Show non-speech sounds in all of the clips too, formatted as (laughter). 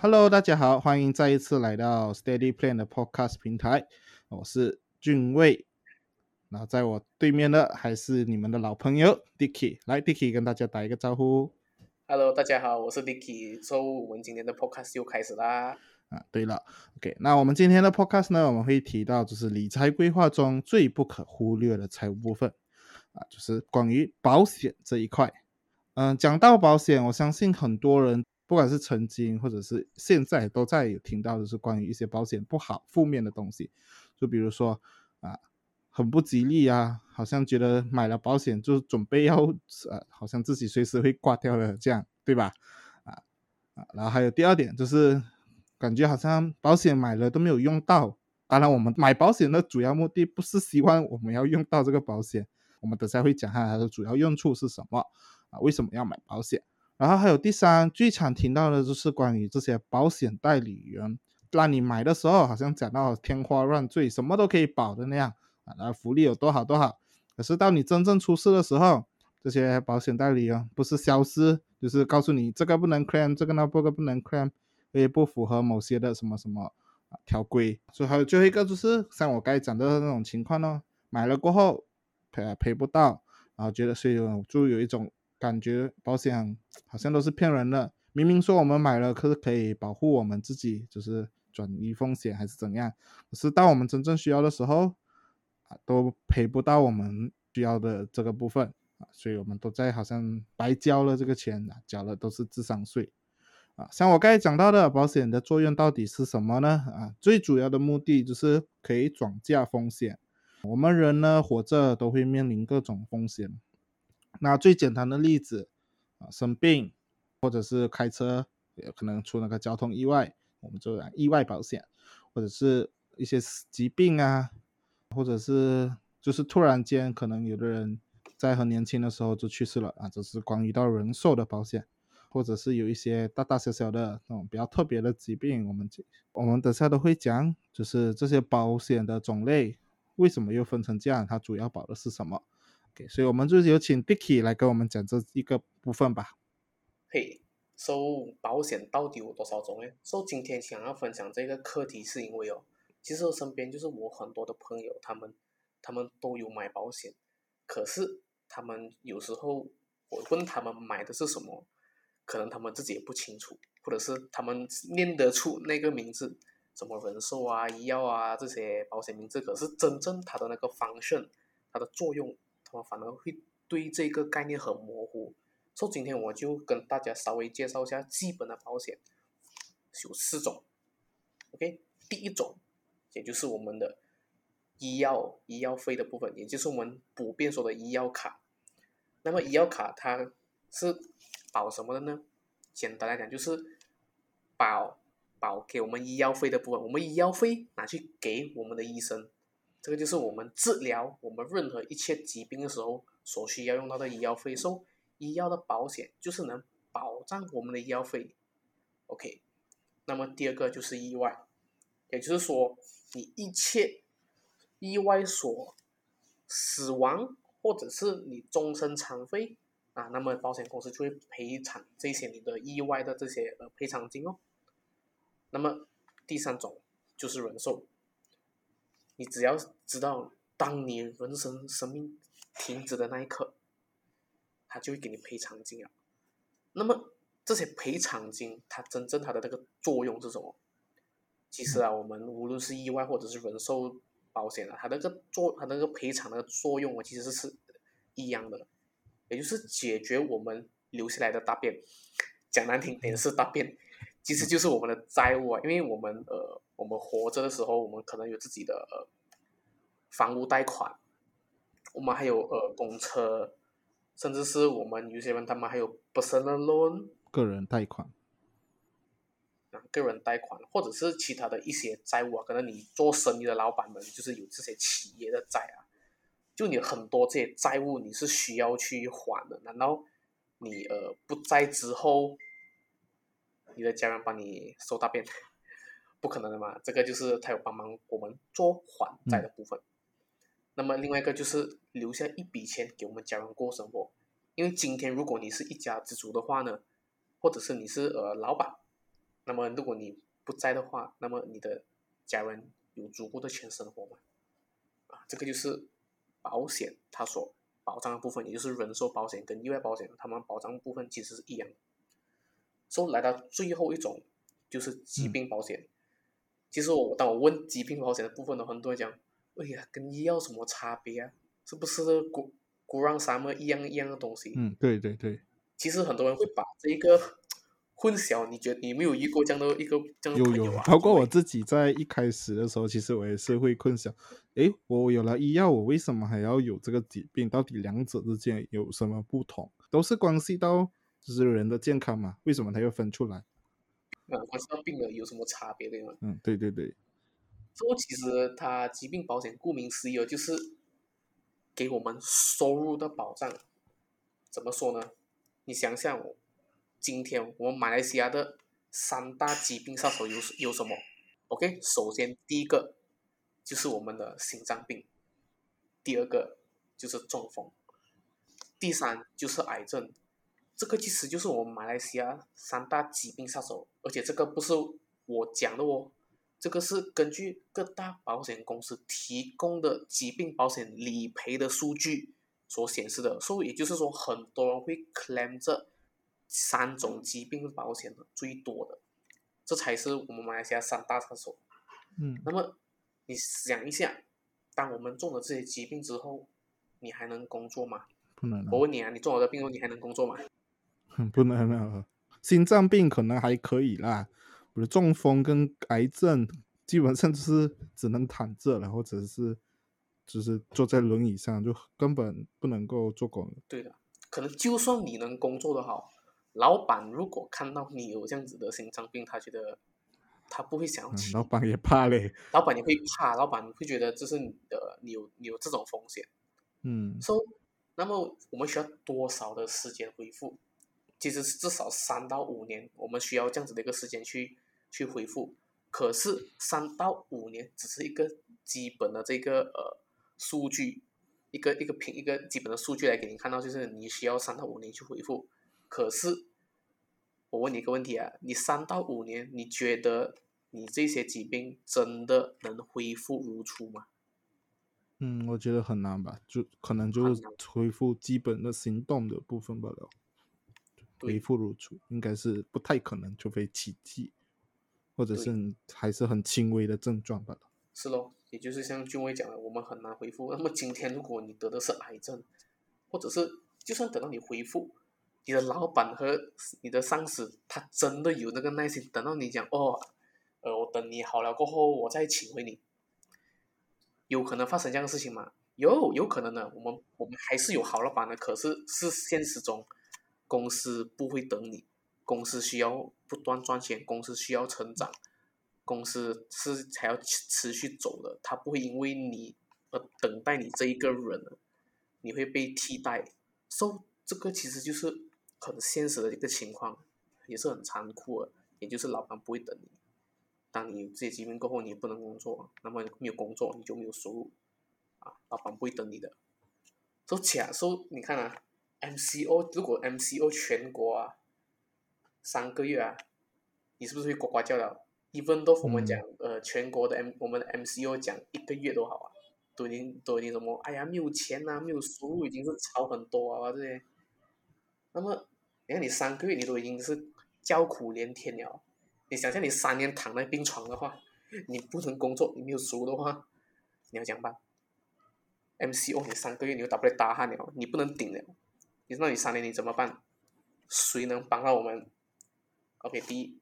Hello，大家好，欢迎再一次来到 Steady Plan 的 Podcast 平台，我是俊卫。然后在我对面的还是你们的老朋友 Dicky，来 Dicky 跟大家打一个招呼。Hello，大家好，我是 Dicky。So，我们今天的 Podcast 又开始啦。啊，对了，OK，那我们今天的 Podcast 呢，我们会提到就是理财规划中最不可忽略的财务部分，啊，就是关于保险这一块。嗯，讲到保险，我相信很多人不管是曾经或者是现在都在有听到的是关于一些保险不好、负面的东西，就比如说啊，很不吉利啊，好像觉得买了保险就准备要呃，好像自己随时会挂掉的这样，对吧？啊啊，然后还有第二点就是。感觉好像保险买了都没有用到。当然，我们买保险的主要目的不是希望我们要用到这个保险，我们等下会讲下它的主要用处是什么啊？为什么要买保险？然后还有第三，最常听到的就是关于这些保险代理人，让你买的时候好像讲到天花乱坠，什么都可以保的那样啊，然后福利有多好多好。可是到你真正出事的时候，这些保险代理人不是消失，就是告诉你这个不能 claim，这个那不个不能 claim。也不符合某些的什么什么啊条规，所以还有最后一个就是像我刚才讲的那种情况呢，买了过后赔赔不到，然后觉得所以就有一种感觉，保险好像都是骗人的。明明说我们买了，可是可以保护我们自己，就是转移风险还是怎样，可是到我们真正需要的时候啊，都赔不到我们需要的这个部分啊，所以我们都在好像白交了这个钱啊，缴了都是智商税。啊，像我刚才讲到的，保险的作用到底是什么呢？啊，最主要的目的就是可以转嫁风险。我们人呢，活着都会面临各种风险。那最简单的例子啊，生病或者是开车，有可能出那个交通意外，我们就意外保险，或者是一些疾病啊，或者是就是突然间可能有的人在很年轻的时候就去世了啊，这是关于到人寿的保险。或者是有一些大大小小的那种比较特别的疾病，我们我们等下都会讲，就是这些保险的种类为什么又分成这样，它主要保的是什么所以我们就有请 Dicky 来跟我们讲这一个部分吧。嘿，收保险到底有多少种呢？所以今天想要分享这个课题，是因为哦，其实我身边就是我很多的朋友，他们他们都有买保险，可是他们有时候我问他们买的是什么？可能他们自己也不清楚，或者是他们念得出那个名字，什么人寿啊、医药啊这些保险名字，可是真正它的那个 function，它的作用，他们反而会对这个概念很模糊。所以今天我就跟大家稍微介绍一下基本的保险，有四种。OK，第一种，也就是我们的医药医药费的部分，也就是我们普遍说的医药卡。那么医药卡它是保什么的呢？简单来讲就是保保给我们医药费的部分，我们医药费拿去给我们的医生，这个就是我们治疗我们任何一切疾病的时候所需要用到的医药费。所以医药的保险就是能保障我们的医药费。OK，那么第二个就是意外，也就是说你一切意外所死亡或者是你终身残废。啊，那么保险公司就会赔偿这些你的意外的这些呃赔偿金哦。那么第三种就是人寿，你只要知道当你人生生命停止的那一刻，他就会给你赔偿金啊。那么这些赔偿金，它真正它的那个作用是什么？其实啊，我们无论是意外或者是人寿保险啊，它那个作它那个赔偿的作用啊，其实是一样的。也就是解决我们留下来的大便，讲难听点是大便，其实就是我们的债务啊。因为我们呃，我们活着的时候，我们可能有自己的呃房屋贷款，我们还有呃公车，甚至是我们有些人他们还有 personal loan，个人贷款，啊，个人贷款，或者是其他的一些债务啊，可能你做生意的老板们就是有这些企业的债啊。就你很多这些债务，你是需要去还的。难道你呃不在之后，你的家人帮你收大便？(laughs) 不可能的嘛！这个就是他有帮忙我们做还债的部分。那么另外一个就是留下一笔钱给我们家人过生活。因为今天如果你是一家之主的话呢，或者是你是呃老板，那么如果你不在的话，那么你的家人有足够的钱生活吗？啊，这个就是保险它所保障的部分，也就是人寿保险跟意外保险，他们保障部分其实是一样的。所以来到最后一种就是疾病保险。其实我当我问疾病保险的部分的很多人讲，哎呀，跟医药什么差别啊？是不是古古让什么一样一样的东西？嗯，对对对。其实很多人会把这一个混淆，你觉得你没有遇过这样的一个这样的朋友啊？包括我自己在一开始的时候，其实我也是会混淆。哎，我有了医药，我为什么还要有这个疾病？到底两者之间有什么不同？都是关系到就是人的健康嘛？为什么它要分出来？啊关系到病人有什么差别对吗？嗯，对对对。说其实它疾病保险顾名思义，就是给我们收入的保障。怎么说呢？你想想，今天我们马来西亚的三大疾病杀手有有什么？OK，首先第一个就是我们的心脏病，第二个就是中风，第三就是癌症。这个其实就是我们马来西亚三大疾病杀手，而且这个不是我讲的哦，这个是根据各大保险公司提供的疾病保险理赔的数据。所显示的，所以也就是说，很多人会 claim 这三种疾病保险的最多的，这才是我们马来西亚三大杀手。嗯，那么你想一下，当我们中了这些疾病之后，你还能工作吗？不能。我问你啊，你中了这病后，你还能工作吗？(laughs) 不能啊，心脏病可能还可以啦，中风跟癌症，基本上就是只能躺着然后只是。就是坐在轮椅上，就根本不能够做工对的，可能就算你能工作的好，老板如果看到你有这样子的心脏病，他觉得他不会想要老板也怕嘞。老板也会怕，老板会觉得这是你的，你有你有这种风险。嗯。说，那么我们需要多少的时间恢复？其实是至少三到五年，我们需要这样子的一个时间去去恢复。可是三到五年只是一个基本的这个呃。数据一个一个平一个基本的数据来给你看到，就是你需要三到五年去恢复。可是我问你一个问题啊，你三到五年，你觉得你这些疾病真的能恢复如初吗？嗯，我觉得很难吧，就可能就是恢复基本的行动的部分罢了。恢复如初应该是不太可能，除非奇迹，或者是还是很轻微的症状罢了。是喽。也就是像俊威讲的，我们很难恢复。那么今天如果你得的是癌症，或者是就算等到你恢复，你的老板和你的上司他真的有那个耐心等到你讲哦，呃，我等你好了过后我再请回你，有可能发生这样的事情吗？有，有可能的。我们我们还是有好老板的，可是是现实中公司不会等你，公司需要不断赚钱，公司需要成长。公司是才要持续走的，他不会因为你而等待你这一个人，你会被替代。so 这个其实就是很现实的一个情况，也是很残酷的。也就是老板不会等你，当你有这些疾病过后，你不能工作，那么没有工作你就没有收入，啊，老板不会等你的。说假说你看啊，MCO 如果 MCO 全国啊三个月啊，你是不是会呱呱叫了？一份都我们讲，呃，全国的 M 我们的 MCO 讲一个月都好啊，都已经都已经什么？哎呀，没有钱呐，没有收入，已经是超很多啊这些。那么，你看你三个月你都已经是叫苦连天了，你想象你三年躺在病床的话，你不能工作，你没有收入的话，你要怎么办？MCO 你三个月你又打不来大汗了，你不能顶了，你知道你三年你怎么办？谁能帮到我们？OK，第一。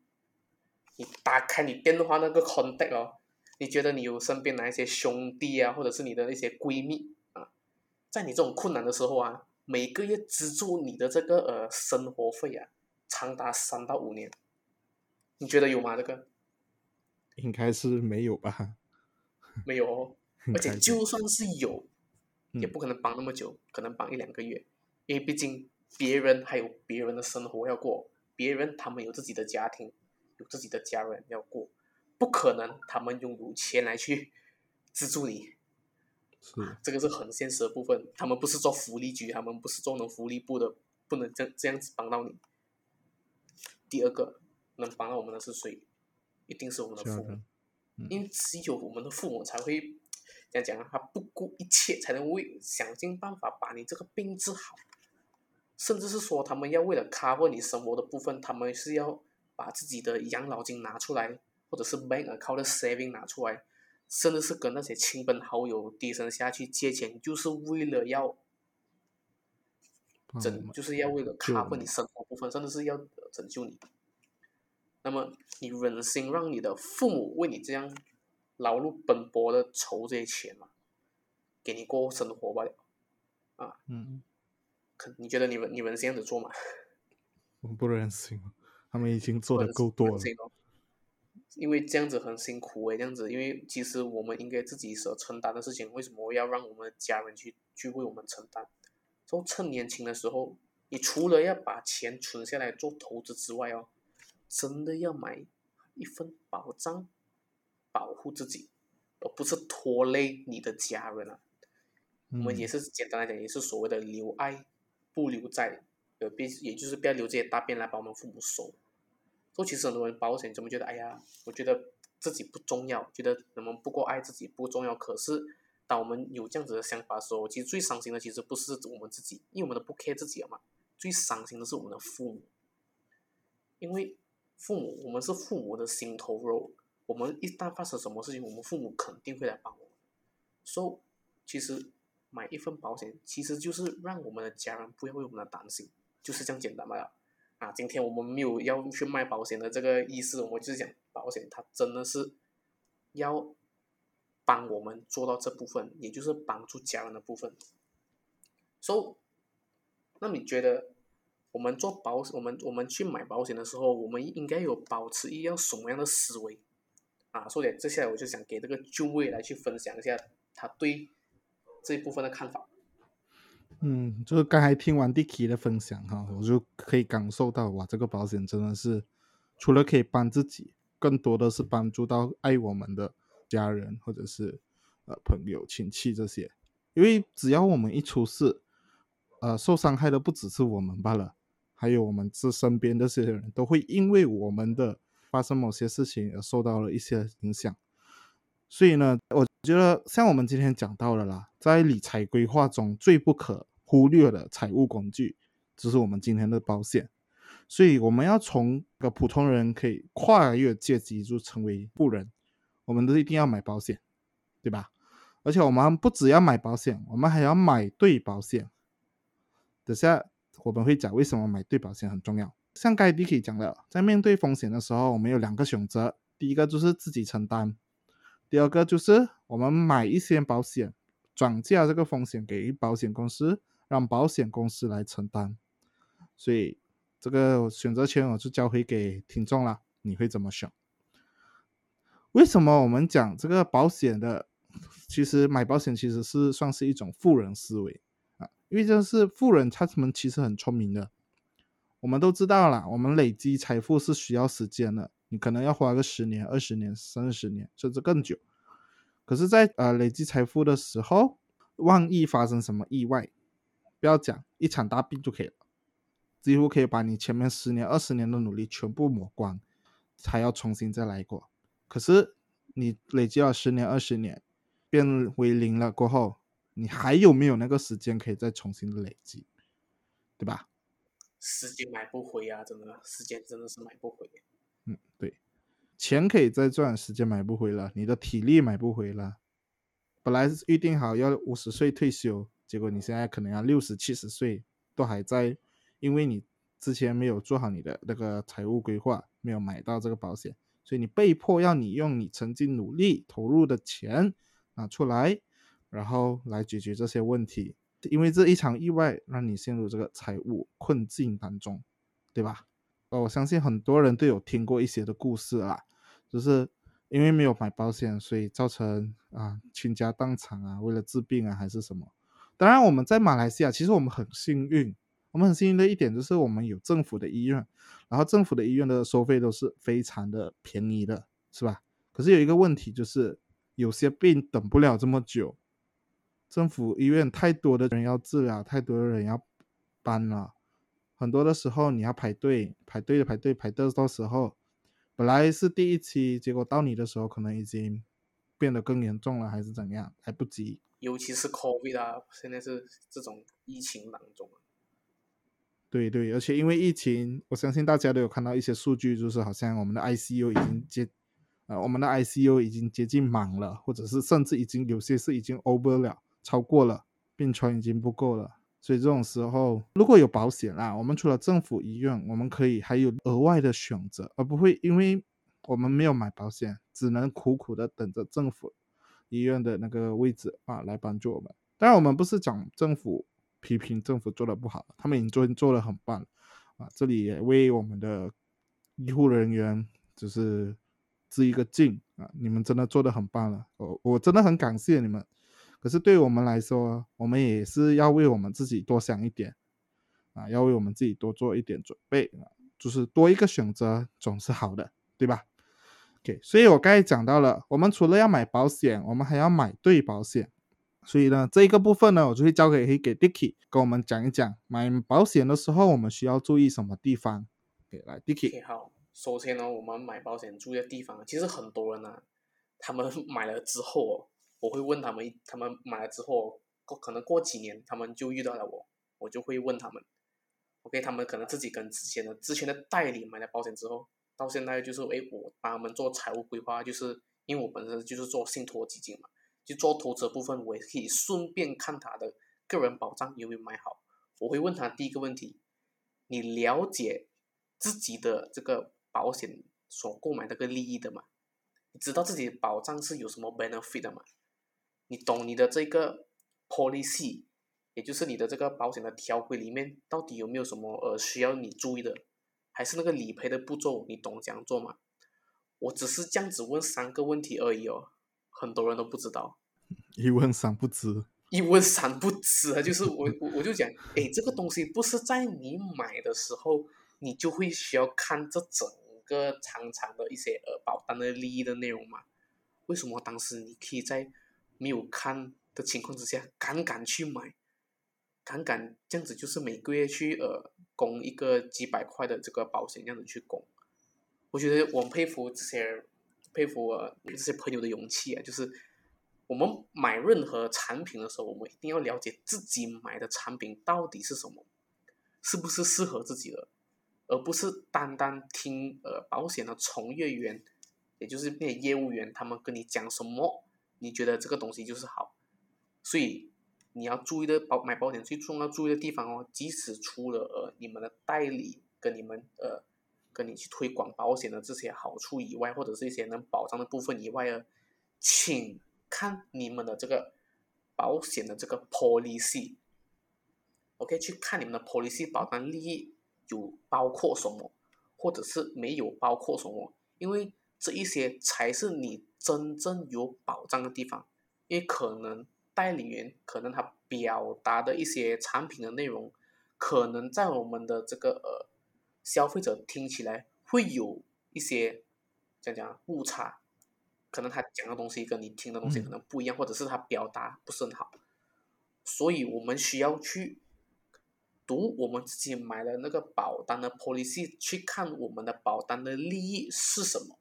你打开你电话那个 contact 哦，你觉得你有身边哪一些兄弟啊，或者是你的那些闺蜜啊，在你这种困难的时候啊，每个月资助你的这个呃生活费啊，长达三到五年，你觉得有吗？这个应该是没有吧？没有，哦，(laughs) 而且就算是有，也不可能帮那么久，可能帮一两个月，因为毕竟别人还有别人的生活要过，别人他们有自己的家庭。有自己的家人要过，不可能他们拥有钱来去 (laughs) 资助你，是这个是很现实的部分。他们不是做福利局，他们不是做那福利部的，不能这这样子帮到你。第二个，能帮到我们的是谁？一定是我们的父母，因为只有我们的父母才会这样讲啊，他不顾一切才能为想尽办法把你这个病治好，甚至是说他们要为了 cover 你生活的部分，他们是要把自己的养老金拿出来，或者是 bank account 的 saving 拿出来，甚至是跟那些亲朋好友低声下去借钱，就是为了要拯，就是要为了 cover 你生活部分，甚至是要拯救你。那么你忍心让你的父母为你这样劳碌奔波的筹这些钱吗？给你过生活吧，啊，嗯，可你觉得你们你们这样子做吗？(laughs) 我不忍心，他们已经做的够多了。因为这样子很辛苦诶，这样子，因为其实我们应该自己所承担的事情，为什么要让我们的家人去去为我们承担？就趁年轻的时候，你除了要把钱存下来做投资之外哦。真的要买一份保障，保护自己，而不是拖累你的家人啊。我们也是简单来讲，也是所谓的留爱不留在，呃，必也就是不要留这些大便来把我们父母收。说其实很多人保险怎么觉得，哎呀，我觉得自己不重要，觉得我们不够爱自己不重要。可是当我们有这样子的想法的时候，其实最伤心的其实不是我们自己，因为我们都不 care 自己了嘛。最伤心的是我们的父母，因为。父母，我们是父母的心头肉。我们一旦发生什么事情，我们父母肯定会来帮我们。所以，其实买一份保险，其实就是让我们的家人不要为我们的担心，就是这样简单吧？啊，今天我们没有要去卖保险的这个意思，我就是讲保险，它真的是要帮我们做到这部分，也就是帮助家人的部分。所以，那你觉得？我们做保，我们我们去买保险的时候，我们应该有保持一样什么样的思维啊？所以接下来我就想给这个就位来去分享一下他对这一部分的看法。嗯，就是刚才听完 Dicky 的分享哈，我就可以感受到哇，这个保险真的是除了可以帮自己，更多的是帮助到爱我们的家人或者是呃朋友亲戚这些，因为只要我们一出事，呃，受伤害的不只是我们罢了。还有我们这身边这些人都会因为我们的发生某些事情而受到了一些影响，所以呢，我觉得像我们今天讲到的啦，在理财规划中最不可忽略的财务工具，就是我们今天的保险。所以我们要从个普通人可以跨越阶级就成为富人，我们都一定要买保险，对吧？而且我们不只要买保险，我们还要买对保险。等下。我们会讲为什么买对保险很重要。像盖迪 K 讲的，在面对风险的时候，我们有两个选择：第一个就是自己承担，第二个就是我们买一些保险，转嫁这个风险给保险公司，让保险公司来承担。所以这个选择权我就交回给听众了，你会怎么选？为什么我们讲这个保险的？其实买保险其实是算是一种富人思维啊。因为这是富人，他们其实很聪明的。我们都知道了，我们累积财富是需要时间的，你可能要花个十年、二十年、三十年，甚至更久。可是，在呃累积财富的时候，万一发生什么意外，不要讲一场大病就可以了，几乎可以把你前面十年、二十年的努力全部抹光，还要重新再来过。可是，你累积了十年、二十年，变为零了过后。你还有没有那个时间可以再重新累积，对吧？时间买不回啊，真的，时间真的是买不回。嗯，对，钱可以再赚，时间买不回了，你的体力买不回了。本来预定好要五十岁退休，结果你现在可能要六十七十岁都还在，因为你之前没有做好你的那个财务规划，没有买到这个保险，所以你被迫要你用你曾经努力投入的钱拿出来。然后来解决这些问题，因为这一场意外让你陷入这个财务困境当中，对吧？我相信很多人都有听过一些的故事啦，就是因为没有买保险，所以造成啊倾家荡产啊，为了治病啊还是什么。当然，我们在马来西亚，其实我们很幸运，我们很幸运的一点就是我们有政府的医院，然后政府的医院的收费都是非常的便宜的，是吧？可是有一个问题就是，有些病等不了这么久。政府医院太多的人要治疗，太多的人要搬了，很多的时候你要排队，排队的排队排到到时候本来是第一期，结果到你的时候可能已经变得更严重了，还是怎样，来不及。尤其是 COVID 啊，现在是这种疫情当中啊。对对，而且因为疫情，我相信大家都有看到一些数据，就是好像我们的 ICU 已经接，呃，我们的 ICU 已经接近满了，或者是甚至已经有些是已经 over 了，超过了，病床已经不够了。所以这种时候，如果有保险啦，我们除了政府医院，我们可以还有额外的选择，而不会因为我们没有买保险，只能苦苦的等着政府医院的那个位置啊来帮助我们。当然，我们不是讲政府。批评政府做的不好，他们已经做做的很棒啊！这里也为我们的医护人员就是致一个敬啊！你们真的做的很棒了，我我真的很感谢你们。可是对我们来说，我们也是要为我们自己多想一点啊，要为我们自己多做一点准备，就是多一个选择总是好的，对吧？OK，所以我刚才讲到了，我们除了要买保险，我们还要买对保险。所以呢，这一个部分呢，我就会交给给 Dicky 跟我们讲一讲买保险的时候我们需要注意什么地方。OK，来 Dicky。好，首先呢，我们买保险注意的地方，其实很多人呢，他们 (laughs) 买了之后哦，我会问他们，他们买了之后，过可能过几年他们就遇到了我，我就会问他们，OK，他们可能自己跟之前的之前的代理买了保险之后，到现在就是哎，我帮他们做财务规划，就是因为我本身就是做信托基金嘛。就做投资部分，我也可以顺便看他的个人保障有没有买好。我会问他第一个问题：你了解自己的这个保险所购买这个利益的吗？你知道自己保障是有什么 benefit 的吗？你懂你的这个 policy，也就是你的这个保险的条规里面到底有没有什么呃需要你注意的？还是那个理赔的步骤你懂怎样做吗？我只是这样子问三个问题而已哦。很多人都不知道，一问三不知，一问三不知啊！就是我 (laughs) 我我就讲，哎，这个东西不是在你买的时候，你就会需要看这整个长长的一些呃保单的利益的内容吗？为什么当时你可以在没有看的情况之下，敢敢去买，敢敢这样子，就是每个月去呃供一个几百块的这个保险，这样子去供？我觉得我佩服这些。佩服我这些朋友的勇气啊！就是我们买任何产品的时候，我们一定要了解自己买的产品到底是什么，是不是适合自己的，而不是单单听呃保险的从业员，也就是那些业务员他们跟你讲什么，你觉得这个东西就是好。所以你要注意的保买保险最重要注意的地方哦，即使除了呃你们的代理跟你们呃。跟你去推广保险的这些好处以外，或者是一些能保障的部分以外啊，请看你们的这个保险的这个 policy，OK，去看你们的 policy 保单利益有包括什么，或者是没有包括什么，因为这一些才是你真正有保障的地方，因为可能代理员可能他表达的一些产品的内容，可能在我们的这个呃。消费者听起来会有一些讲讲误差，可能他讲的东西跟你听的东西可能不一样，或者是他表达不是很好，所以我们需要去读我们自己买的那个保单的 policy，去看我们的保单的利益是什么，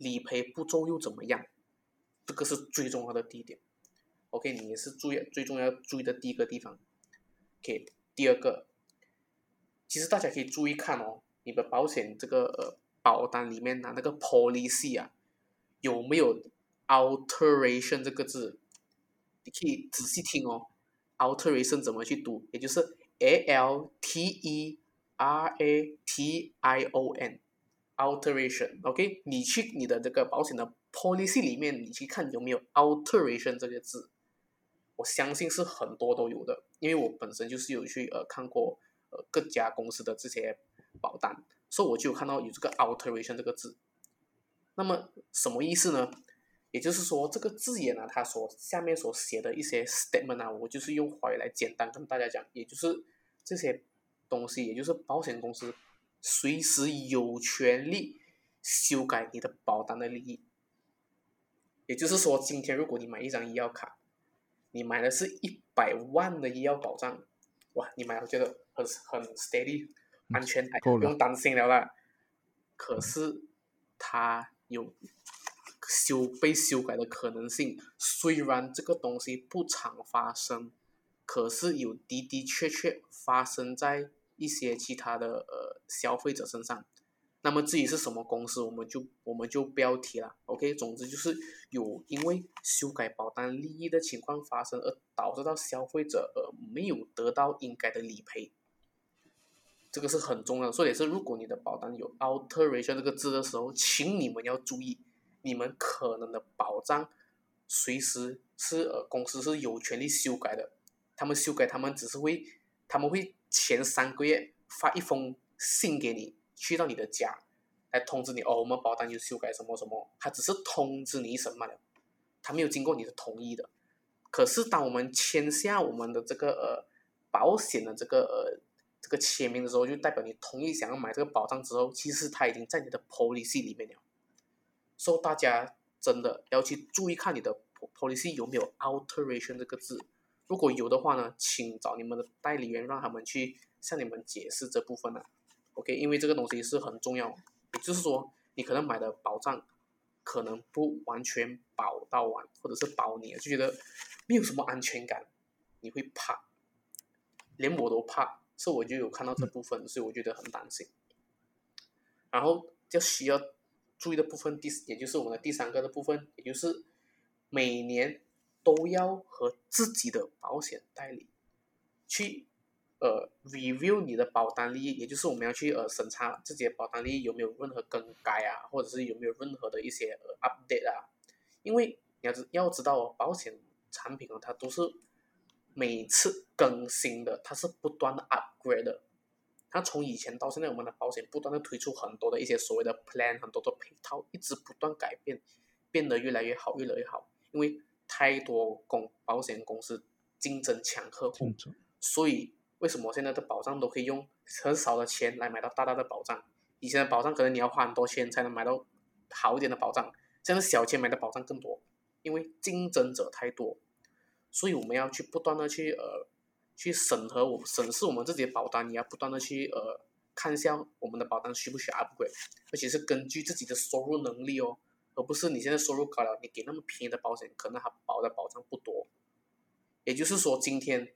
理赔步骤又怎么样，这个是最重要的第一点。OK，你也是注意最重要注意的第一个地方。OK，第二个。其实大家可以注意看哦，你的保险这个呃保单里面的那个 policy 啊，有没有 alteration 这个字？你可以仔细听哦，alteration 怎么去读？也就是 a l t e r a t i o n Alteration，OK，你去你的这个保险的 policy 里面，你去看有没有 alteration 这个字？我相信是很多都有的，因为我本身就是有去呃看过。呃，各家公司的这些保单，所以我就有看到有这个 alteration 这个字。那么什么意思呢？也就是说，这个字眼呢，它所下面所写的一些 statement 啊，我就是用华语来简单跟大家讲，也就是这些东西，也就是保险公司随时有权利修改你的保单的利益。也就是说，今天如果你买一张医药卡，你买的是一百万的医药保障。哇，你买了觉得很很 steady，安全，不用担心了啦。可是它有修被修改的可能性。虽然这个东西不常发生，可是有的的确确发生在一些其他的呃消费者身上。那么至于是什么公司，我们就我们就不要提了。OK，总之就是有因为修改保单利益的情况发生，而导致到消费者呃没有得到应该的理赔。这个是很重要的，所以是如果你的保单有 alteration 这个字的时候，请你们要注意，你们可能的保障随时是呃公司是有权利修改的。他们修改，他们只是会他们会前三个月发一封信给你。去到你的家，来通知你哦，我们保单有修改什么什么，他只是通知你一声罢了，他没有经过你的同意的。可是当我们签下我们的这个呃保险的这个呃这个签名的时候，就代表你同意想要买这个保障之后，其实它已经在你的 policy 里面了。所以大家真的要去注意看你的 policy 有没有 alteration 这个字，如果有的话呢，请找你们的代理人，让他们去向你们解释这部分呢。OK，因为这个东西是很重要，也就是说，你可能买的保障可能不完全保到完，或者是保你，就觉得没有什么安全感，你会怕，连我都怕，所以我就有看到这部分，所以我觉得很担心。然后就需要注意的部分，第也就是我们的第三个的部分，也就是每年都要和自己的保险代理去。呃，review 你的保单利益，也就是我们要去呃审查自己的保单利益有没有任何更改啊，或者是有没有任何的一些呃 update 啊。因为你要知要知道哦，保险产品哦，它都是每次更新的，它是不断的 upgrade 的。它从以前到现在，我们的保险不断的推出很多的一些所谓的 plan，很多的配套，一直不断改变，变得越来越好，越来越好。因为太多公保险公司竞争抢客户，所以。为什么现在的保障都可以用很少的钱来买到大大的保障？以前的保障可能你要花很多钱才能买到好一点的保障，现在小钱买的保障更多，因为竞争者太多，所以我们要去不断的去呃去审核我审视我们自己的保单，你要不断的去呃看一下我们的保单需不需要 upgrade，而且是根据自己的收入能力哦，而不是你现在收入高了，你给那么便宜的保险，可能它保的保障不多。也就是说，今天。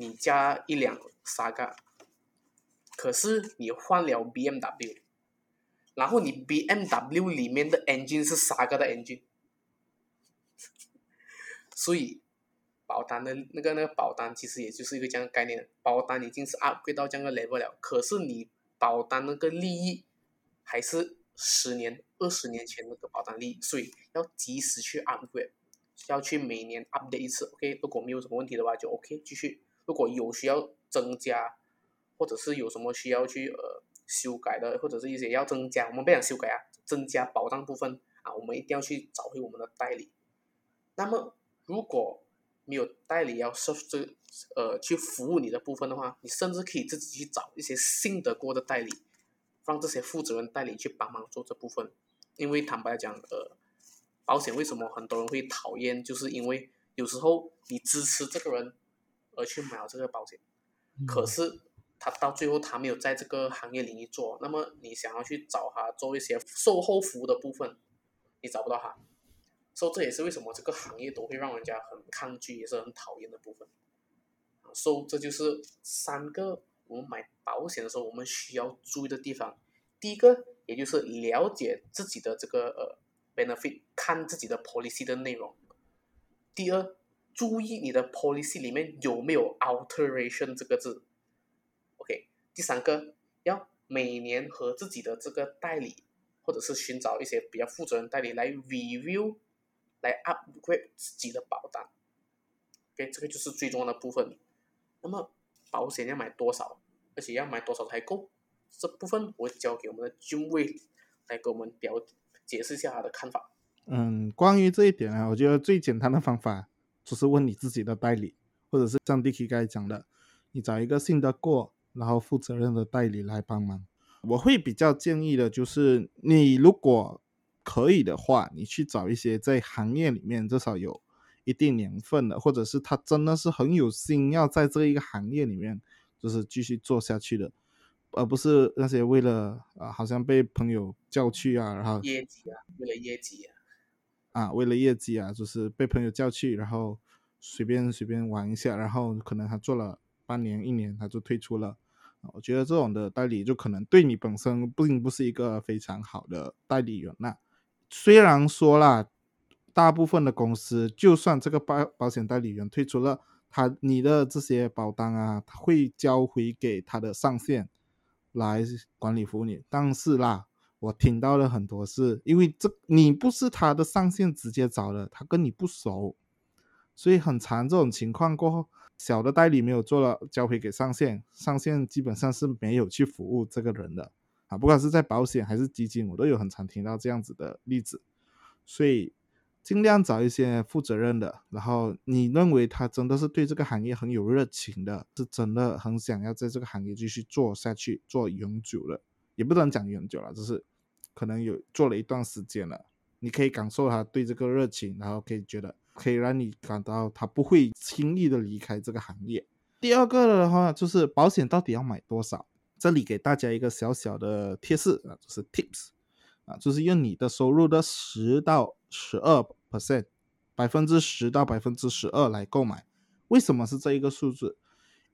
你加一辆 Saga，可是你换了 BMW，然后你 BMW 里面的 engine 是 Saga 的 engine，所以保单的那个那个保单其实也就是一个这样概念，保单已经是 upgrade 到这样的 level 了，可是你保单那个利益还是十年、二十年前那个保单利益，所以要及时去 upgrade，要去每年 update 一次，OK，如果没有什么问题的话就 OK 继续。如果有需要增加，或者是有什么需要去呃修改的，或者是一些要增加，我们不想修改啊，增加保障部分啊，我们一定要去找回我们的代理。那么如果没有代理要设这呃去服务你的部分的话，你甚至可以自己去找一些信得过的代理，让这些负责人代理去帮忙做这部分。因为坦白讲，呃，保险为什么很多人会讨厌，就是因为有时候你支持这个人。而去买了这个保险，可是他到最后他没有在这个行业领域做，那么你想要去找他做一些售后服务的部分，你找不到他，所以这也是为什么这个行业都会让人家很抗拒，也是很讨厌的部分。所以这就是三个我们买保险的时候我们需要注意的地方。第一个，也就是了解自己的这个呃 benefit，看自己的 policy 的内容。第二。注意你的 policy 里面有没有 alteration 这个字，OK。第三个，要每年和自己的这个代理，或者是寻找一些比较负责任代理来 review，来 upgrade 自己的保单，OK，这个就是最重要的部分。那么保险要买多少，而且要买多少才够，这部分我交给我们的军卫来给我们表解释一下他的看法。嗯，关于这一点啊，我觉得最简单的方法。就是问你自己的代理，或者是像 Dicky 刚才讲的，你找一个信得过、然后负责任的代理来帮忙。我会比较建议的就是，你如果可以的话，你去找一些在行业里面至少有一定年份的，或者是他真的是很有心要在这一个行业里面就是继续做下去的，而不是那些为了啊，好像被朋友叫去啊，然后业绩啊，为了业绩啊，啊，为了业绩啊，就是被朋友叫去，然后随便随便玩一下，然后可能他做了半年一年他就退出了。我觉得这种的代理就可能对你本身并不是一个非常好的代理人那虽然说啦，大部分的公司就算这个保保险代理人退出了，他你的这些保单啊，他会交回给他的上线来管理服务你。但是啦，我听到了很多是因为这你不是他的上线直接找的，他跟你不熟，所以很长这种情况过后。小的代理没有做了，交回给上线，上线基本上是没有去服务这个人的啊，不管是在保险还是基金，我都有很常听到这样子的例子，所以尽量找一些负责任的，然后你认为他真的是对这个行业很有热情的，是真的很想要在这个行业继续做下去，做永久的，也不能讲永久了，就是可能有做了一段时间了，你可以感受他对这个热情，然后可以觉得。可以让你感到他不会轻易的离开这个行业。第二个的话就是保险到底要买多少？这里给大家一个小小的贴士啊，就是 tips 啊，就是用你的收入的十到十二 percent，百分之十到百分之十二来购买。为什么是这一个数字？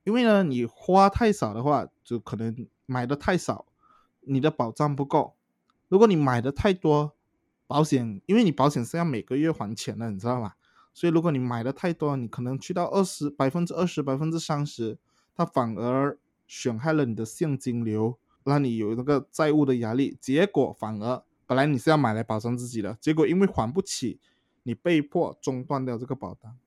因为呢，你花太少的话，就可能买的太少，你的保障不够。如果你买的太多，保险因为你保险是要每个月还钱的，你知道吗？所以，如果你买的太多，你可能去到二十百分之二十、百分之三十，它反而损害了你的现金流，让你有那个债务的压力。结果反而本来你是要买来保障自己的，结果因为还不起，你被迫中断掉这个保单。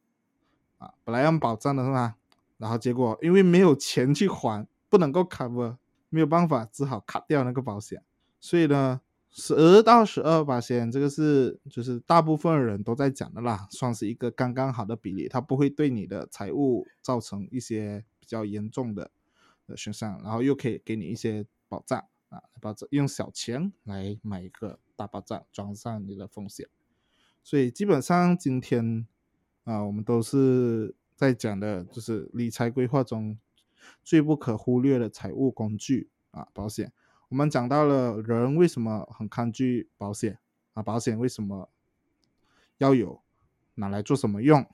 啊，本来要保障的是吧？然后结果因为没有钱去还，不能够 cover，没有办法，只好卡掉那个保险。所以呢。十到十二八千，这个是就是大部分人都在讲的啦，算是一个刚刚好的比例，它不会对你的财务造成一些比较严重的的损伤，然后又可以给你一些保障啊，保障用小钱来买一个大保障，装上你的风险。所以基本上今天啊，我们都是在讲的就是理财规划中最不可忽略的财务工具啊，保险。我们讲到了人为什么很抗拒保险啊？保险为什么要有？拿来做什么用？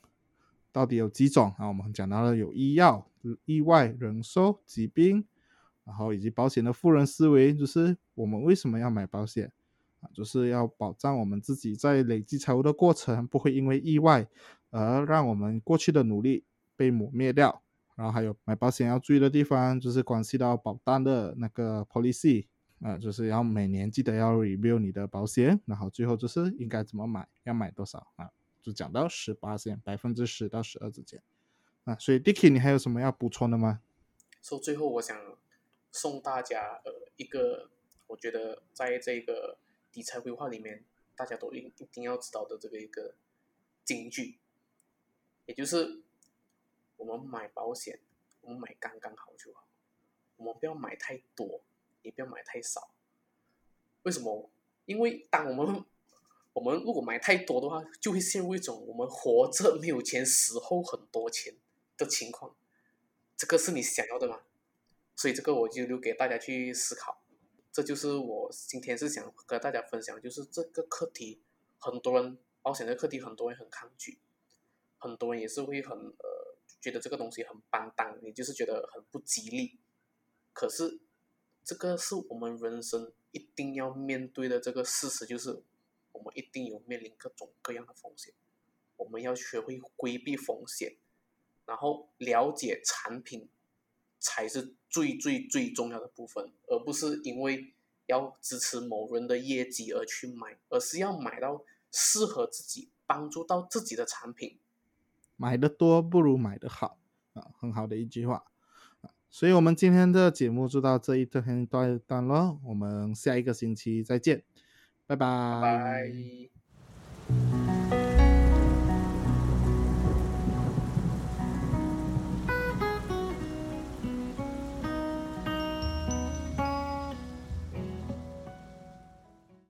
到底有几种啊？我们讲到了有医药、意外、人寿、疾病，然后以及保险的富人思维，就是我们为什么要买保险就是要保障我们自己在累积财务的过程不会因为意外而让我们过去的努力被抹灭掉。然后还有买保险要注意的地方，就是关系到保单的那个 policy 啊，就是要每年记得要 review 你的保险，然后最后就是应该怎么买，要买多少啊，就讲到十八线，百分之十到十二之间啊。所以 Dicky，你还有什么要补充的吗？说最后我想送大家呃一个，我觉得在这个理财规划里面，大家都一一定要知道的这个一个金句，也就是。我们买保险，我们买刚刚好就好，我们不要买太多，也不要买太少。为什么？因为当我们我们如果买太多的话，就会陷入一种我们活着没有钱，死后很多钱的情况。这个是你想要的吗？所以这个我就留给大家去思考。这就是我今天是想跟大家分享，就是这个课题，很多人保险的课题，很多人很抗拒，很多人也是会很呃。觉得这个东西很板当，你就是觉得很不吉利。可是，这个是我们人生一定要面对的这个事实，就是我们一定有面临各种各样的风险。我们要学会规避风险，然后了解产品才是最最最重要的部分，而不是因为要支持某人的业绩而去买，而是要买到适合自己、帮助到自己的产品。买的多不如买的好啊，很好的一句话啊。所以，我们今天的节目就到这一段段段落，我们下一个星期再见，拜拜。